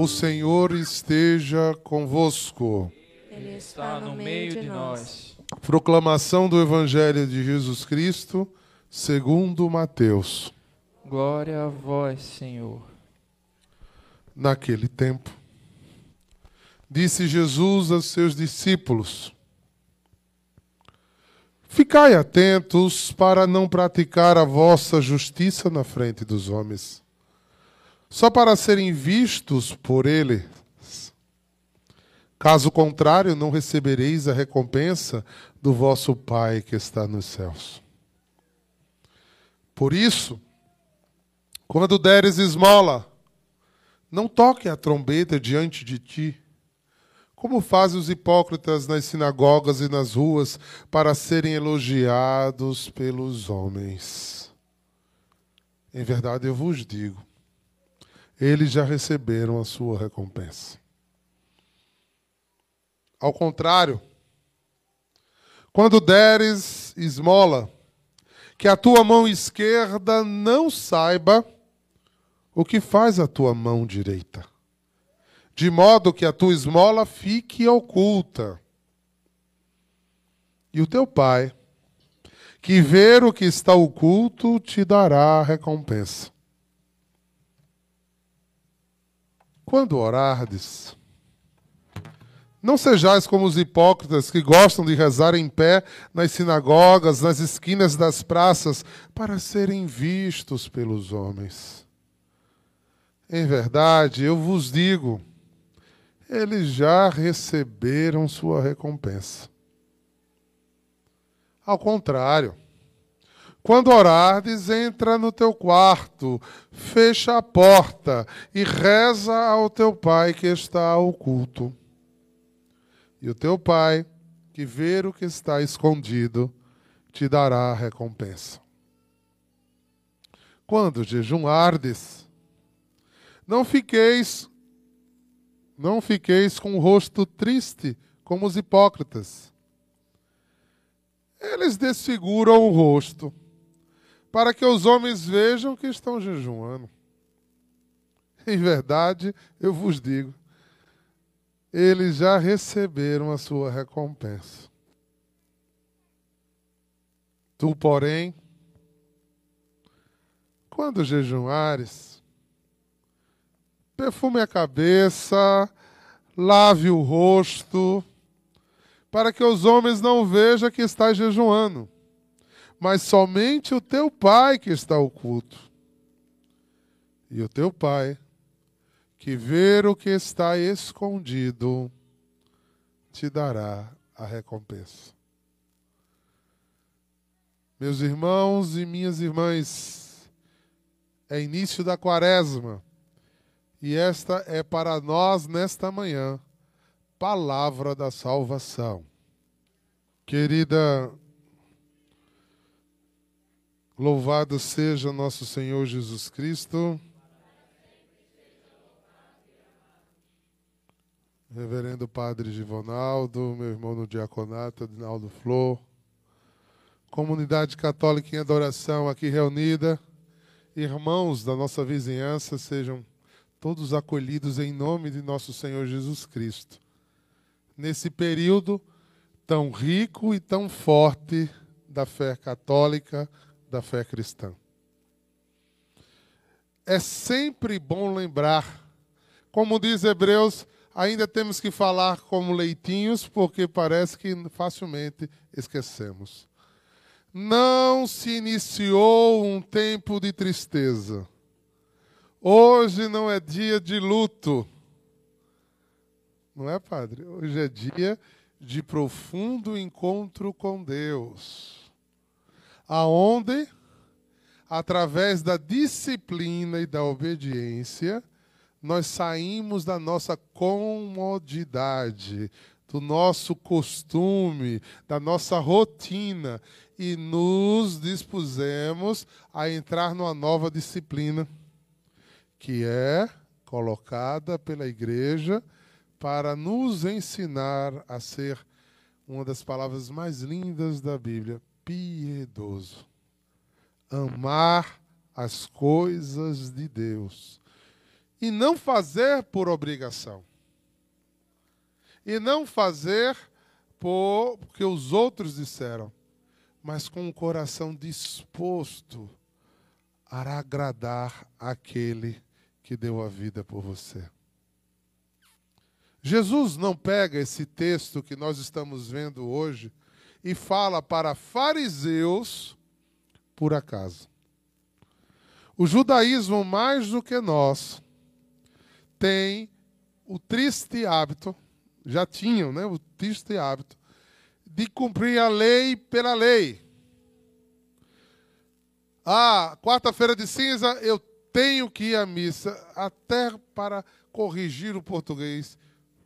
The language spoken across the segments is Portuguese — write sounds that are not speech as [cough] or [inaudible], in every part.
O Senhor esteja convosco. Ele está no meio de nós. Proclamação do Evangelho de Jesus Cristo, segundo Mateus. Glória a vós, Senhor. Naquele tempo, disse Jesus a seus discípulos: Ficai atentos para não praticar a vossa justiça na frente dos homens, só para serem vistos por eles. Caso contrário, não recebereis a recompensa do vosso Pai que está nos céus. Por isso, quando deres esmola, não toque a trombeta diante de ti como fazem os hipócritas nas sinagogas e nas ruas para serem elogiados pelos homens? Em verdade eu vos digo, eles já receberam a sua recompensa. Ao contrário, quando deres esmola, que a tua mão esquerda não saiba o que faz a tua mão direita de modo que a tua esmola fique oculta. E o teu pai, que ver o que está oculto, te dará a recompensa. Quando orardes, não sejais como os hipócritas que gostam de rezar em pé nas sinagogas, nas esquinas das praças, para serem vistos pelos homens. Em verdade, eu vos digo, eles já receberam sua recompensa. Ao contrário, quando orares, entra no teu quarto, fecha a porta e reza ao teu pai que está oculto. E o teu pai, que vê o que está escondido, te dará a recompensa. Quando jejumardes, não fiqueis não fiqueis com o rosto triste como os hipócritas. Eles desfiguram o rosto para que os homens vejam que estão jejuando. Em verdade, eu vos digo, eles já receberam a sua recompensa. Tu, porém, quando jejuares, perfume a cabeça, lave o rosto, para que os homens não vejam que estás jejuando, mas somente o teu pai que está oculto. E o teu pai, que vê o que está escondido, te dará a recompensa. Meus irmãos e minhas irmãs, é início da quaresma. E esta é para nós nesta manhã, palavra da salvação. Querida, louvado seja nosso Senhor Jesus Cristo. Reverendo Padre Givonaldo, meu irmão no diaconato, Adinaldo Flor, comunidade católica em adoração aqui reunida, irmãos da nossa vizinhança, sejam todos acolhidos em nome de nosso Senhor Jesus Cristo. Nesse período tão rico e tão forte da fé católica, da fé cristã. É sempre bom lembrar, como diz Hebreus, ainda temos que falar como leitinhos, porque parece que facilmente esquecemos. Não se iniciou um tempo de tristeza Hoje não é dia de luto. Não é, padre? Hoje é dia de profundo encontro com Deus. Aonde, através da disciplina e da obediência, nós saímos da nossa comodidade, do nosso costume, da nossa rotina e nos dispusemos a entrar numa nova disciplina que é colocada pela igreja para nos ensinar a ser uma das palavras mais lindas da Bíblia, piedoso. Amar as coisas de Deus. E não fazer por obrigação. E não fazer por, porque os outros disseram, mas com o coração disposto a agradar aquele que deu a vida por você. Jesus não pega esse texto que nós estamos vendo hoje e fala para fariseus por acaso. O judaísmo, mais do que nós, tem o triste hábito, já tinham né, o triste hábito, de cumprir a lei pela lei. Ah, quarta-feira de cinza eu tenho que ir à missa, até para corrigir o português.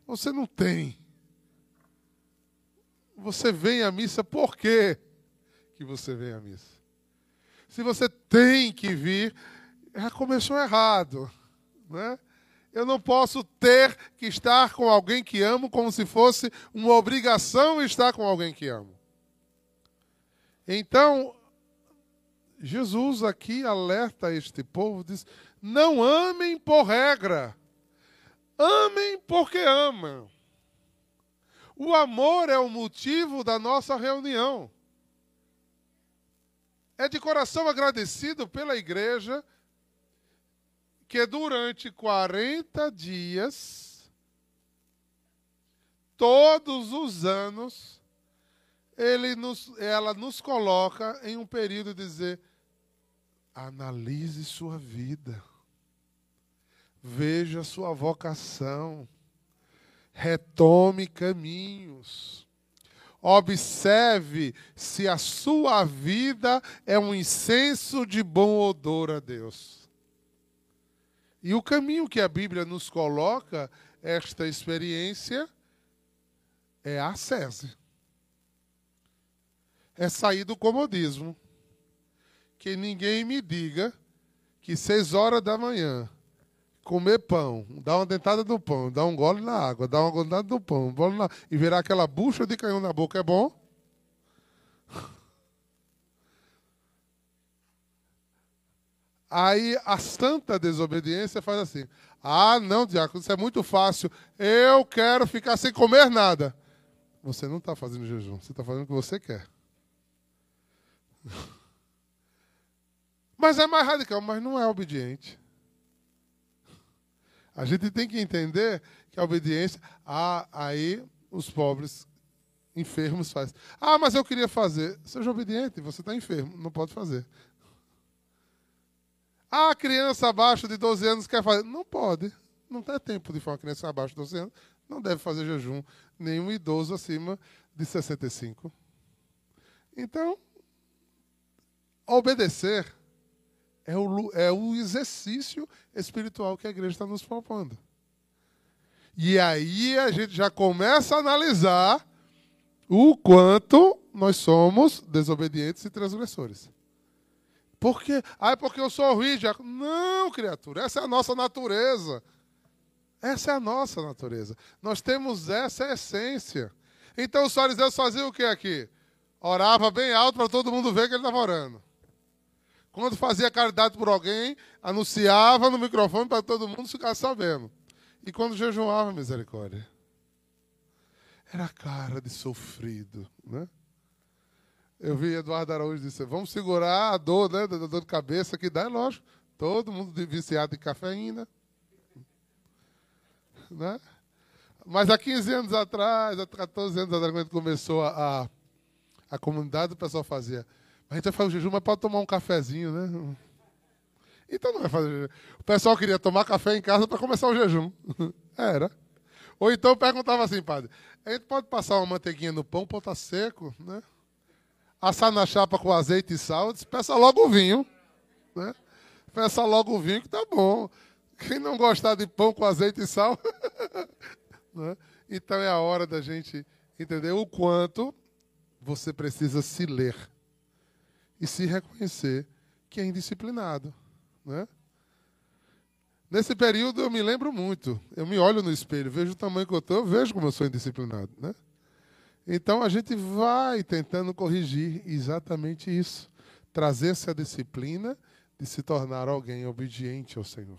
Você não tem. Você vem à missa por quê que você vem à missa? Se você tem que vir, já começou errado, né? Eu não posso ter que estar com alguém que amo como se fosse uma obrigação estar com alguém que amo. Então, Jesus aqui alerta este povo, diz: não amem por regra, amem porque amam. O amor é o motivo da nossa reunião. É de coração agradecido pela igreja que durante 40 dias, todos os anos, nos, ela nos coloca em um período de dizer: Analise sua vida. Veja sua vocação. Retome caminhos. Observe se a sua vida é um incenso de bom odor a Deus. E o caminho que a Bíblia nos coloca, esta experiência, é a sese. É sair do comodismo que ninguém me diga que seis horas da manhã comer pão, dar uma dentada no pão, dar um gole na água, dar uma dentada no pão, um gole na... e virar aquela bucha de canhão na boca é bom? Aí a santa desobediência faz assim: ah, não, diácono, isso é muito fácil. Eu quero ficar sem comer nada. Você não está fazendo jejum, você está fazendo o que você quer. [laughs] Mas é mais radical, mas não é obediente. A gente tem que entender que a obediência, ah, aí os pobres enfermos fazem. Ah, mas eu queria fazer. Seja obediente, você está enfermo, não pode fazer. Ah, criança abaixo de 12 anos quer fazer. Não pode. Não tem tempo de uma criança abaixo de 12 anos. Não deve fazer jejum. Nenhum idoso acima de 65. Então, obedecer é o, é o exercício espiritual que a igreja está nos propondo. E aí a gente já começa a analisar o quanto nós somos desobedientes e transgressores. Por quê? Ah, é porque eu sou rígido. Não, criatura, essa é a nossa natureza. Essa é a nossa natureza. Nós temos essa essência. Então os fariseus faziam o que aqui? Orava bem alto para todo mundo ver que ele estava orando. Quando fazia caridade por alguém, anunciava no microfone para todo mundo ficar sabendo. E quando jejuava, misericórdia. Era cara de sofrido, né? Eu vi Eduardo Araújo dizer, vamos segurar a dor, né? Da dor de cabeça que dá, é lógico. Todo mundo viciado em cafeína. Né? Mas há 15 anos atrás, há 14 anos atrás, quando começou a, a, a comunidade, o pessoal fazia a gente vai fazer o jejum, mas pode tomar um cafezinho, né? Então não vai fazer jejum. O pessoal queria tomar café em casa para começar o jejum. [laughs] Era. Ou então perguntava assim, padre, a gente pode passar uma manteiguinha no pão, pão tá seco, né? Assar na chapa com azeite e sal, disse, peça logo o vinho. Né? Peça logo o vinho que tá bom. Quem não gostar de pão com azeite e sal. [laughs] né? Então é a hora da gente entender o quanto você precisa se ler e se reconhecer que é indisciplinado. Né? Nesse período eu me lembro muito. Eu me olho no espelho, vejo o tamanho que eu estou, vejo como eu sou indisciplinado. Né? Então a gente vai tentando corrigir exatamente isso. Trazer essa disciplina de se tornar alguém obediente ao Senhor.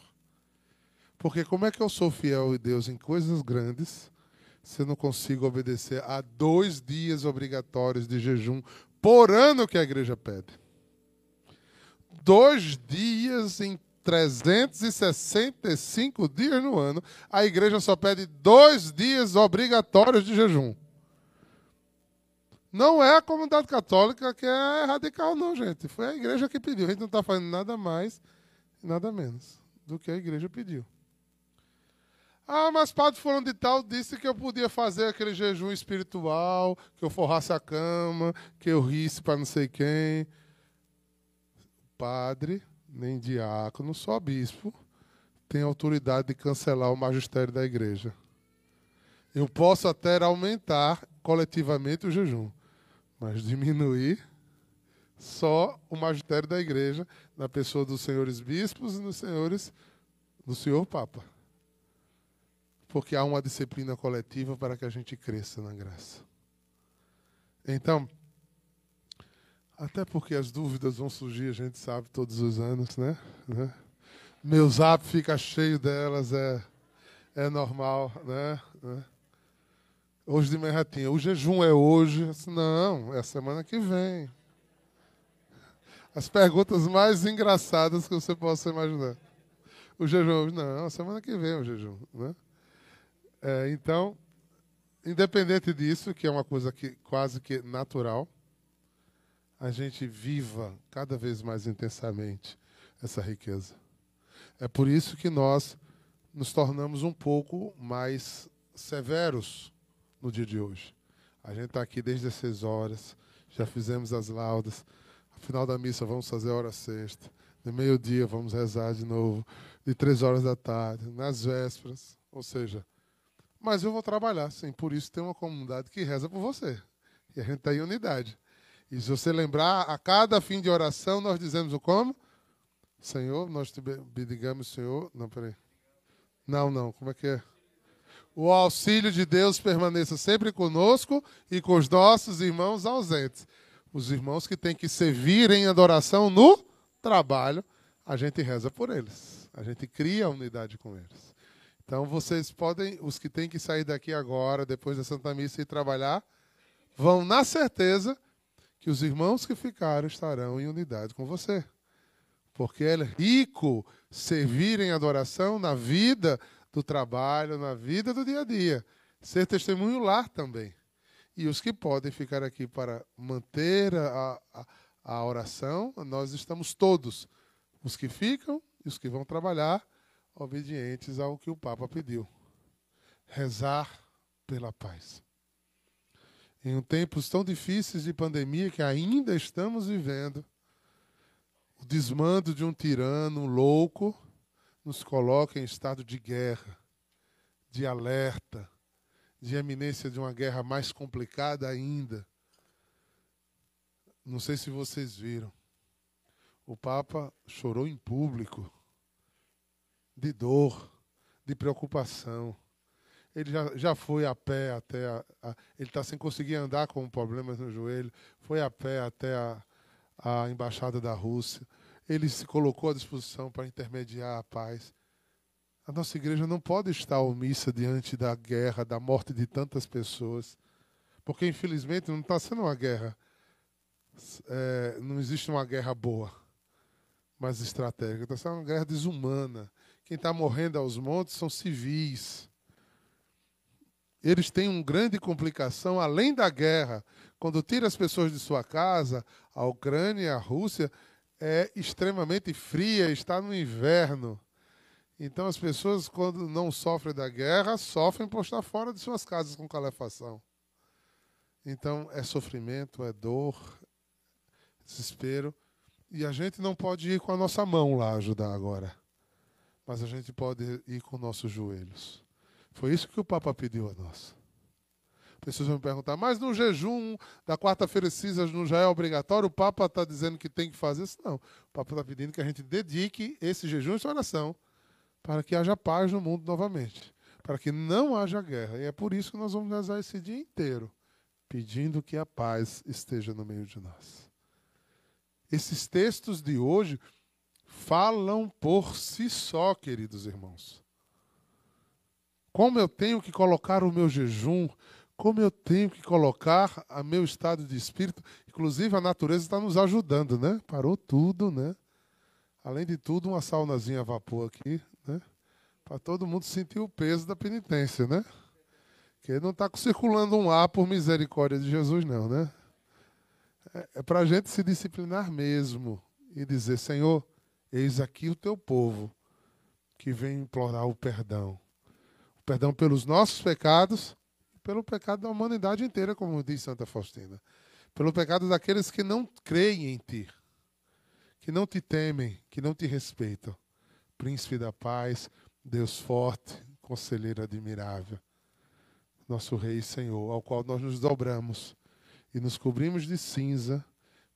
Porque como é que eu sou fiel a Deus em coisas grandes se eu não consigo obedecer a dois dias obrigatórios de jejum por ano que a igreja pede? Dois dias em 365 dias no ano, a igreja só pede dois dias obrigatórios de jejum. Não é a comunidade católica que é radical, não, gente. Foi a igreja que pediu. A gente não está fazendo nada mais nada menos do que a igreja pediu. Ah, mas Padre Fulano de Tal disse que eu podia fazer aquele jejum espiritual, que eu forrasse a cama, que eu risse para não sei quem. Padre, nem diácono, só bispo, tem autoridade de cancelar o magistério da igreja. Eu posso até aumentar coletivamente o jejum mas diminuir só o magistério da igreja, na pessoa dos senhores bispos e dos senhores do senhor Papa. Porque há uma disciplina coletiva para que a gente cresça na graça. Então, até porque as dúvidas vão surgir, a gente sabe, todos os anos, né? né? Meu zap fica cheio delas, é, é normal, né? né? Hoje de manhã tinha, o jejum é hoje? Não, é a semana que vem. As perguntas mais engraçadas que você possa imaginar. O jejum, não, semana que vem é o jejum. Né? É, então, independente disso, que é uma coisa que quase que natural, a gente viva cada vez mais intensamente essa riqueza. É por isso que nós nos tornamos um pouco mais severos no dia de hoje. A gente está aqui desde as seis horas, já fizemos as laudas. No final da missa vamos fazer a hora sexta. De meio-dia vamos rezar de novo. De três horas da tarde, nas vésperas. Ou seja, mas eu vou trabalhar, sim. Por isso tem uma comunidade que reza por você. E a gente está em unidade. E se você lembrar, a cada fim de oração nós dizemos o como? Senhor, nós te bendigamos, Senhor. Não, peraí. Não, não, como é que é? o auxílio de Deus permaneça sempre conosco e com os nossos irmãos ausentes. Os irmãos que têm que servir em adoração no trabalho, a gente reza por eles. A gente cria a unidade com eles. Então vocês podem, os que têm que sair daqui agora, depois da Santa Missa e trabalhar, vão na certeza que os irmãos que ficaram estarão em unidade com você. Porque é rico servir em adoração na vida do trabalho, na vida do dia a dia. Ser testemunho lá também. E os que podem ficar aqui para manter a, a, a oração, nós estamos todos. Os que ficam e os que vão trabalhar, obedientes ao que o Papa pediu. Rezar pela paz. Em tempos tão difíceis de pandemia que ainda estamos vivendo, o desmando de um tirano louco nos coloca em estado de guerra, de alerta, de eminência de uma guerra mais complicada ainda. Não sei se vocês viram. O Papa chorou em público, de dor, de preocupação. Ele já, já foi a pé até. A, a, ele está sem conseguir andar com problemas no joelho. Foi a pé até a, a embaixada da Rússia ele se colocou à disposição para intermediar a paz. A nossa igreja não pode estar omissa diante da guerra, da morte de tantas pessoas, porque infelizmente não está sendo uma guerra, é, não existe uma guerra boa, mas estratégica, está sendo uma guerra desumana. Quem está morrendo aos montes são civis. Eles têm uma grande complicação além da guerra. Quando tira as pessoas de sua casa, a Ucrânia a Rússia é extremamente fria, está no inverno. Então as pessoas, quando não sofrem da guerra, sofrem por estar fora de suas casas com calefação. Então é sofrimento, é dor, desespero. E a gente não pode ir com a nossa mão lá ajudar agora. Mas a gente pode ir com nossos joelhos. Foi isso que o Papa pediu a nós. Pessoas vão me perguntar, mas no jejum da quarta-feira cinzas não já é obrigatório? O Papa está dizendo que tem que fazer isso? Não. O Papa está pedindo que a gente dedique esse jejum e oração para que haja paz no mundo novamente, para que não haja guerra. E é por isso que nós vamos rezar esse dia inteiro, pedindo que a paz esteja no meio de nós. Esses textos de hoje falam por si só, queridos irmãos. como eu tenho que colocar o meu jejum, como eu tenho que colocar o meu estado de espírito. Inclusive, a natureza está nos ajudando, né? Parou tudo, né? Além de tudo, uma saunazinha a vapor aqui, né? Para todo mundo sentir o peso da penitência, né? Que não está circulando um ar por misericórdia de Jesus, não, né? É, é para a gente se disciplinar mesmo e dizer: Senhor, eis aqui o teu povo que vem implorar o perdão. O perdão pelos nossos pecados e pelo pecado da humanidade inteira, como diz Santa Faustina. Pelo pecado daqueles que não creem em ti, que não te temem, que não te respeitam. Príncipe da paz, Deus forte, conselheiro admirável, nosso Rei e Senhor, ao qual nós nos dobramos e nos cobrimos de cinza,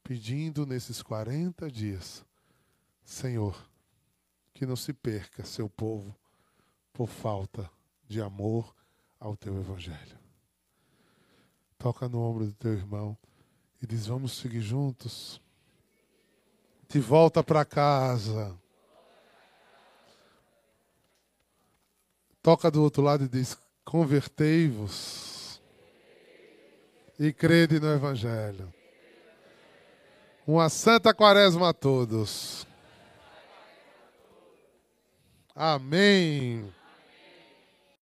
pedindo nesses 40 dias, Senhor, que não se perca seu povo por falta de amor ao teu Evangelho. Toca no ombro do teu irmão e diz: Vamos seguir juntos. De volta para casa. Toca do outro lado e diz: Convertei-vos e crede no Evangelho. Uma santa quaresma a todos. Amém.